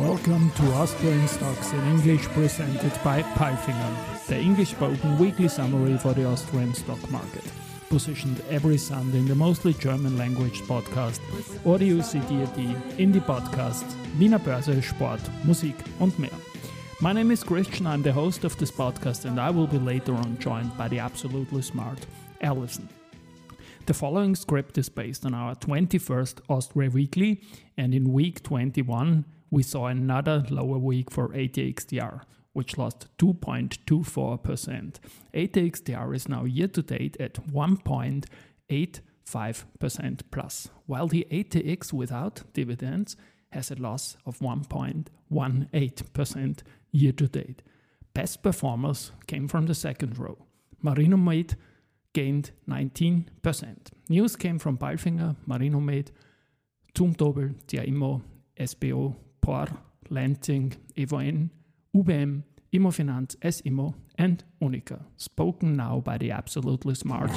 welcome to Austrian Stocks in English presented by Palfinger, the English spoken weekly summary for the Austrian stock market. Positioned every Sunday in the mostly German language podcast Audio CD in die Podcasts Wiener Börse, Sport, Musik und mehr. My name is Christian, I'm the host of this podcast, and I will be later on joined by the absolutely smart Alison. The following script is based on our 21st Austria Weekly, and in week 21, we saw another lower week for ATX TR, which lost 2.24%. ATX TR is now year to date at 1.85% plus, while the ATX without dividends has a loss of 1.18% year to date. Best performers came from the second row. Marinomed gained 19%. News came from Palfinger, Marinomed, Zumtobel, CA Immo, SBO, Porr, Lenzing, EVN, UBM, Immofinanz, S Immo, and Uniqa. Spoken now by the absolutely smart.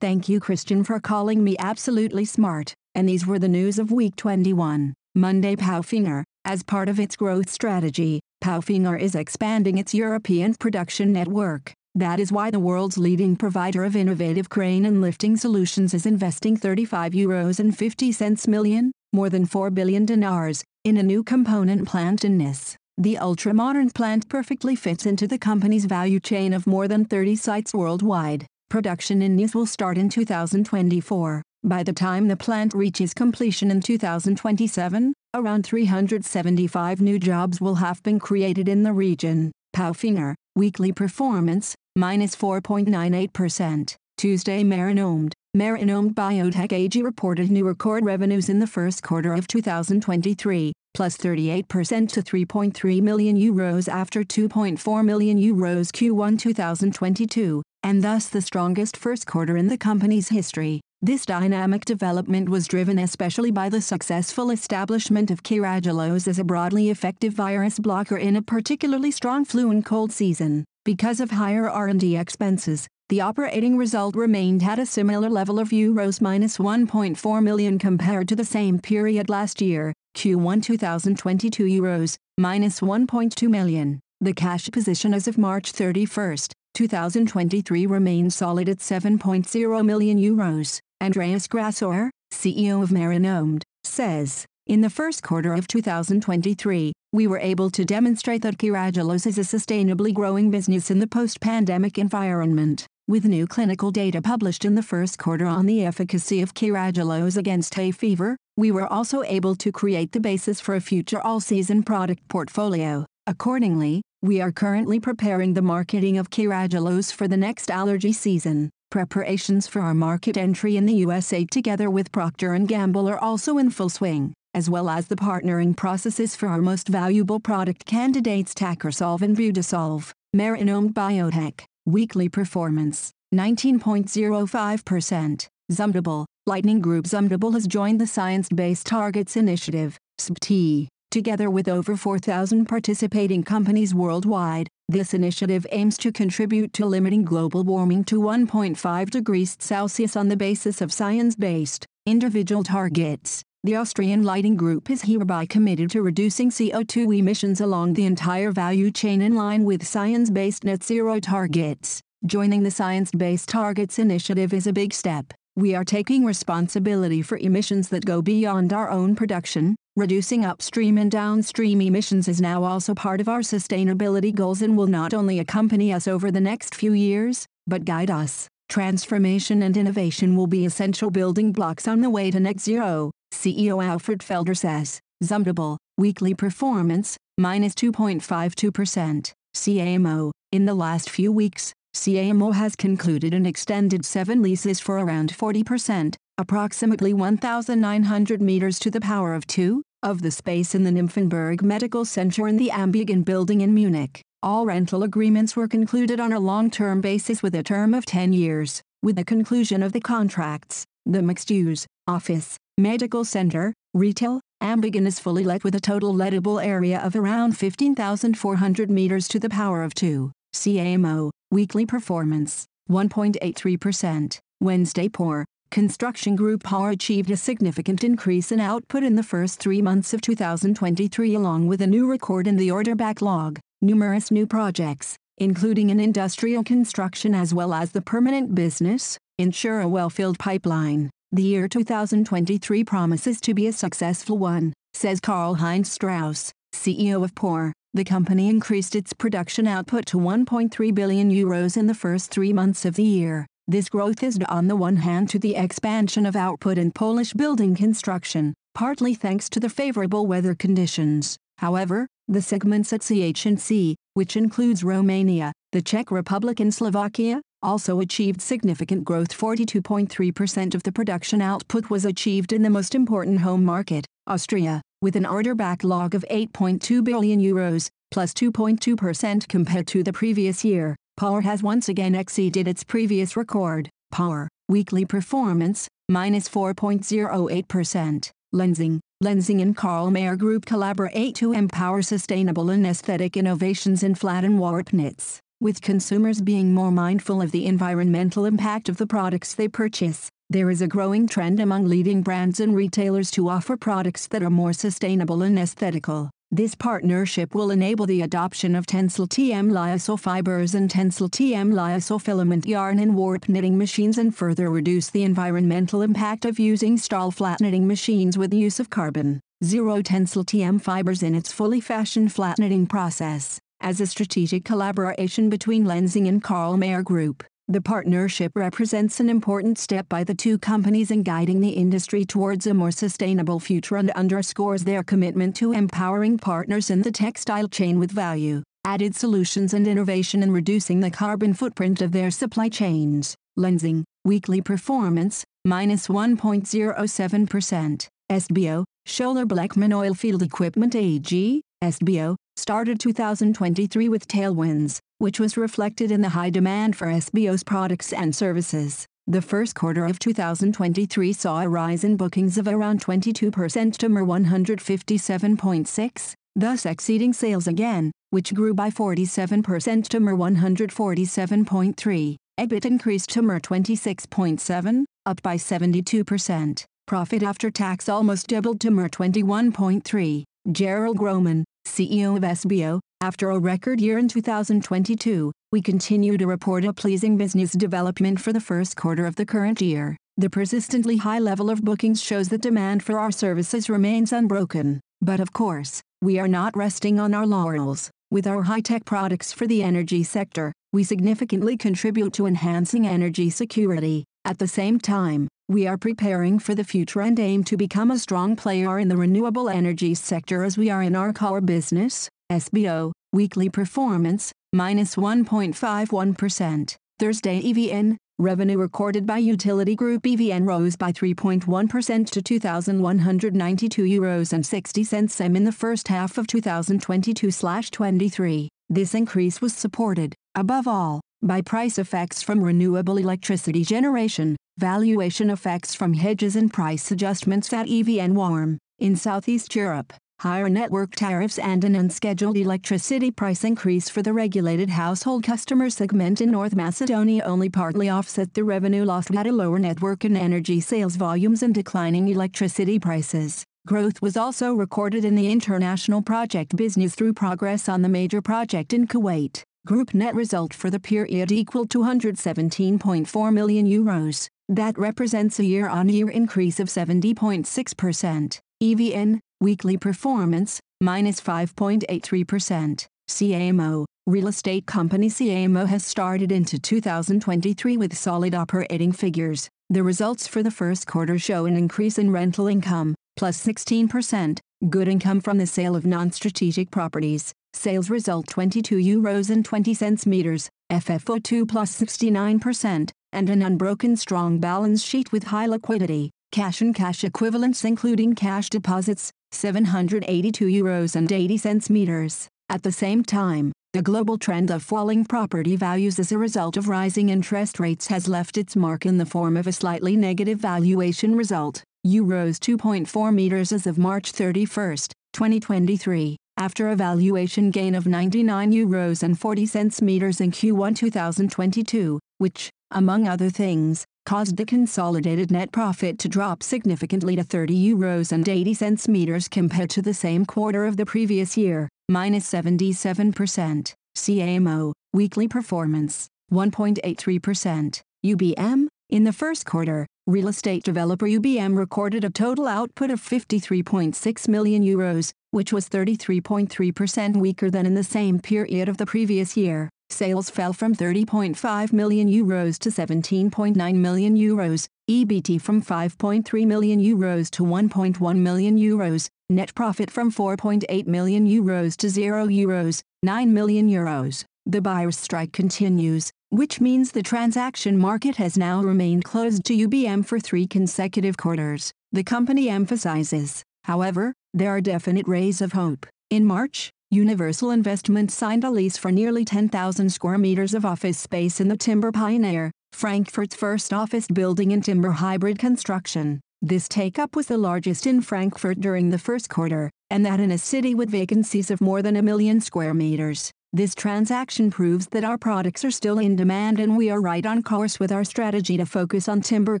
Thank you, Christian, for calling me absolutely smart. And these were the news of week 21. Monday, Palfinger. As part of its growth strategy, Palfinger is expanding its European production network. That is why the world's leading provider of innovative crane and lifting solutions is investing 35 euros and 50 cents million, more than 4 billion dinars, in a new component plant in Niš. The ultra-modern plant perfectly fits into the company's value chain of more than 30 sites worldwide. Production in Niš will start in 2024. By the time the plant reaches completion in 2027, around 375 new jobs will have been created in the region. Palfinger, weekly performance, minus 4.98%. Tuesday Marinomed. Marinomed Biotech AG reported new record revenues in the first quarter of 2023, plus 38% to 3.3 million euros after 2.4 million euros Q1 2022, and thus the strongest first quarter in the company's history. This dynamic development was driven especially by the successful establishment of Carragelose as a broadly effective virus blocker in a particularly strong flu and cold season. Because of higher R&D expenses, the operating result remained at a similar level of euros minus 1.4 million compared to the same period last year, Q1 2022 euros, minus 1.2 million. The cash position as of March 31, 2023 remains solid at 7.0 million euros. Andreas Grassauer, CEO of Marinomed, says, in the first quarter of 2023, we were able to demonstrate that Carragelose is a sustainably growing business in the post-pandemic environment. With new clinical data published in the first quarter on the efficacy of Carragelose against hay fever, we were also able to create the basis for a future all-season product portfolio. Accordingly, we are currently preparing the marketing of Carragelose for the next allergy season. Preparations for our market entry in the USA together with Procter & Gamble are also in full swing, as well as the partnering processes for our most valuable product candidates Tacrosolv and Budesolv. Marinomed Biotech, weekly performance, 19.05%. Zumtobel, Lighting Group Zumtobel has joined the Science Based Targets Initiative, SBT. Together with over 4,000 participating companies worldwide, this initiative aims to contribute to limiting global warming to 1.5 degrees Celsius on the basis of science-based, individual targets. The Austrian Lighting Group is hereby committed to reducing CO2 emissions along the entire value chain in line with science-based net zero targets. Joining the Science Based Targets initiative is a big step. We are taking responsibility for emissions that go beyond our own production. Reducing upstream and downstream emissions is now also part of our sustainability goals and will not only accompany us over the next few years, but guide us. Transformation and innovation will be essential building blocks on the way to net zero, CEO Alfred Felder says. Zumtobel, weekly performance, minus 2.52%. CA Immo, in the last few weeks, CA Immo has concluded and extended seven leases for around 40%, approximately 1,900 meters to the power of 2, of the space in the Nymphenburg Medical Center in the Ambigon building in Munich. All rental agreements were concluded on a long-term basis with a term of 10 years. With the conclusion of the contracts, the mixed-use, office, medical center, retail, Ambigon is fully let with a total lettable area of around 15,400 meters to the power of 2. CA Immo, weekly performance, 1.83%. Wednesday Porr. Construction Group Porr achieved a significant increase in output in the first three months of 2023 along with a new record in the order backlog. Numerous new projects, including in industrial construction as well as the permanent business, ensure a well-filled pipeline. The year 2023 promises to be a successful one, says Karl-Heinz Strauss, CEO of Porr. The company increased its production output to 1.3 billion euros in the first three months of the year. This growth is due on the one hand to the expansion of output in Polish building construction, partly thanks to the favorable weather conditions. However, the segments at CH&C, which includes Romania, the Czech Republic and Slovakia, also achieved significant growth 42.3% of the production output was achieved in the most important home market, Austria, with an order backlog of 8.2 billion euros, plus 2.2% compared to the previous year. Porr has once again exceeded its previous record. Porr, weekly performance, minus 4.08%. Lenzing, Lenzing and Karl Mayer Group collaborate to empower sustainable and aesthetic innovations in flat and warp knits. With consumers being more mindful of the environmental impact of the products they purchase, there is a growing trend among leading brands and retailers to offer products that are more sustainable and aesthetical. This partnership will enable the adoption of Tencel TM lyocell fibers and Tencel TM lyocell filament yarn in warp knitting machines and further reduce the environmental impact of using Stoll flat knitting machines with the use of carbon. Zero Tencel TM fibers in its fully fashioned flat knitting process as a strategic collaboration between Lenzing and Karl Mayer Group. The partnership represents an important step by the two companies in guiding the industry towards a more sustainable future and underscores their commitment to empowering partners in the textile chain with value, added solutions and innovation in reducing the carbon footprint of their supply chains. Lenzing, weekly performance, minus 1.07%. SBO, Schoeller Bleckmann Oilfield Equipment AG, SBO, started 2023 with tailwinds, which was reflected in the high demand for SBO's products and services. The first quarter of 2023 saw a rise in bookings of around 22% to mer 157.6, thus exceeding sales again, which grew by 47% to mer 147.3. EBIT increased to mer 26.7, up by 72%. Profit after tax almost doubled to mer 21.3. Gerald Grohmann, CEO of SBO, after a record year in 2022, we continue to report a pleasing business development for the first quarter of the current year. The persistently high level of bookings shows that demand for our services remains unbroken. But of course, we are not resting on our laurels. With our high-tech products for the energy sector, we significantly contribute to enhancing energy security. At the same time, we are preparing for the future and aim to become a strong player in the renewable energy sector as we are in our core business, SBO, weekly performance, minus 1.51%. Thursday EVN, revenue recorded by utility group EVN rose by 3.1% to 2,192 euros and 60 cents m in the first half of 2022-23. This increase was supported, above all, by price effects from renewable electricity generation, valuation effects from hedges and price adjustments at EVN Warm. In Southeast Europe, higher network tariffs and an unscheduled electricity price increase for the regulated household customer segment in North Macedonia only partly offset the revenue loss at a lower network and energy sales volumes and declining electricity prices. Growth was also recorded in the international project business through progress on the major project in Kuwait. Group net result for the period equal to 117.4 million euros. That represents a year-on-year increase of 70.6%. EVN, weekly performance, minus 5.83%. CA Immo, real estate company CA Immo has started into 2023 with solid operating figures. The results for the first quarter show an increase in rental income, plus 16%, good income from the sale of non-strategic properties, Sales result 22 euros and 20 cents meters, FFO2 plus 69%, and an unbroken strong balance sheet with high liquidity, cash and cash equivalents including cash deposits, 782 euros and 80 cents meters. At the same time, the global trend of falling property values as a result of rising interest rates has left its mark in the form of a slightly negative valuation result. euros 2.4 meters as of March 31, 2023, after a valuation gain of 99 euros and 40 cents meters in Q1 2022, which, among other things, caused the consolidated net profit to drop significantly to 30 euros and 80 cents meters compared to the same quarter of the previous year, minus 77%. CA Immo, weekly performance, 1.83%. UBM, in the first quarter, real estate developer UBM recorded a total output of 53.6 million euros, which was 33.3% weaker than in the same period of the previous year. Sales fell from 30.5 million euros to 17.9 million euros, EBT from 5.3 million euros to 1.1 million euros, net profit from 4.8 million euros to 0 euros, 9 million euros. The buyer's strike continues, which means the transaction market has now remained closed to UBM for three consecutive quarters. The company emphasizes, however, there are definite rays of hope. In March, Universal Investment signed a lease for nearly 10,000 square meters of office space in the Timber Pioneer, Frankfurt's first office building in timber hybrid construction. This take-up was the largest in Frankfurt during the first quarter, and that in a city with vacancies of more than a million square meters. This transaction proves that our products are still in demand and we are right on course with our strategy to focus on timber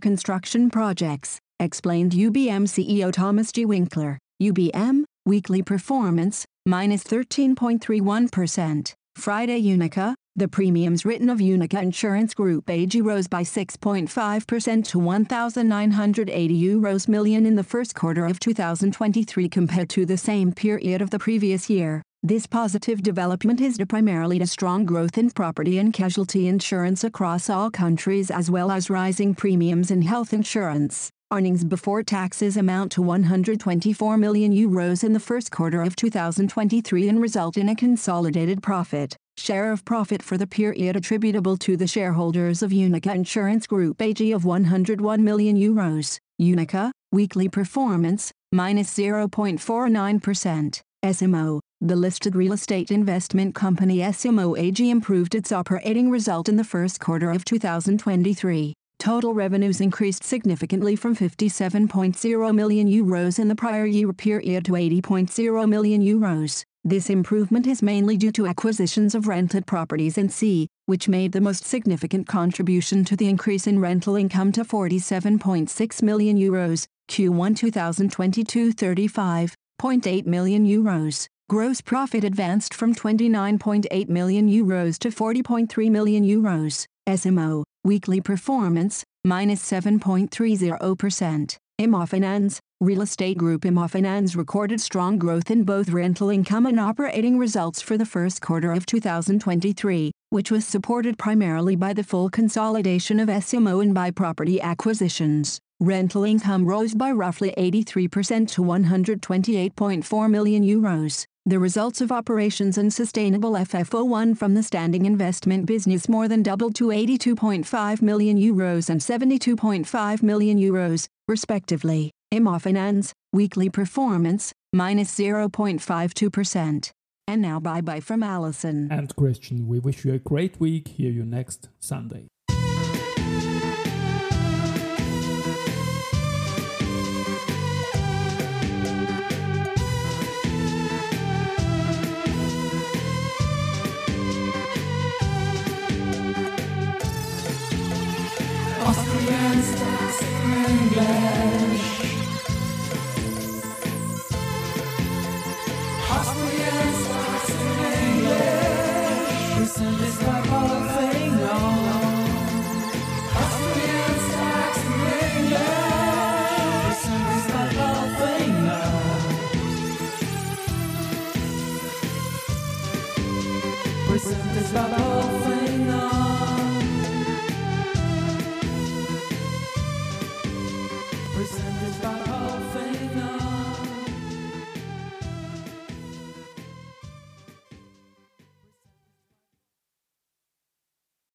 construction projects, explained UBM CEO Thomas G. Winkler. UBM, weekly performance, minus 13.31%. Friday Uniqa, the premiums written of Uniqa Insurance Group AG rose by 6.5% to 1,980 euros million in the first quarter of 2023 compared to the same period of the previous year. This positive development is due primarily to strong growth in property and casualty insurance across all countries as well as rising premiums in health insurance. Earnings before taxes amount to 124 million euros in the first quarter of 2023 and result in a consolidated profit. Share of profit for the period attributable to the shareholders of Uniqa Insurance Group AG of 101 million euros. Uniqa, weekly performance, minus 0.49%. S Immo, the listed real estate investment company S Immo AG improved its operating result in the first quarter of 2023. Total revenues increased significantly from 57.0 million euros in the prior year period to 80.0 million euros. This improvement is mainly due to acquisitions of rented properties in C, which made the most significant contribution to the increase in rental income to 47.6 million euros, Q1 2022 35.8 million euros. Gross profit advanced from 29.8 million euros to 40.3 million euros. S Immo, weekly performance, minus 7.30%. Immofinanz, real estate group Immofinanz recorded strong growth in both rental income and operating results for the first quarter of 2023, which was supported primarily by the full consolidation of S Immo and by property acquisitions. Rental income rose by roughly 83% to 128.4 million euros. The results of operations and sustainable FFO1 from the standing investment business more than doubled to 82.5 million euros and 72.5 million euros, respectively. Immofinanz, weekly performance, minus 0.52%. And now bye bye from Alison. And Christian, we wish you a great week. Hear you next Sunday.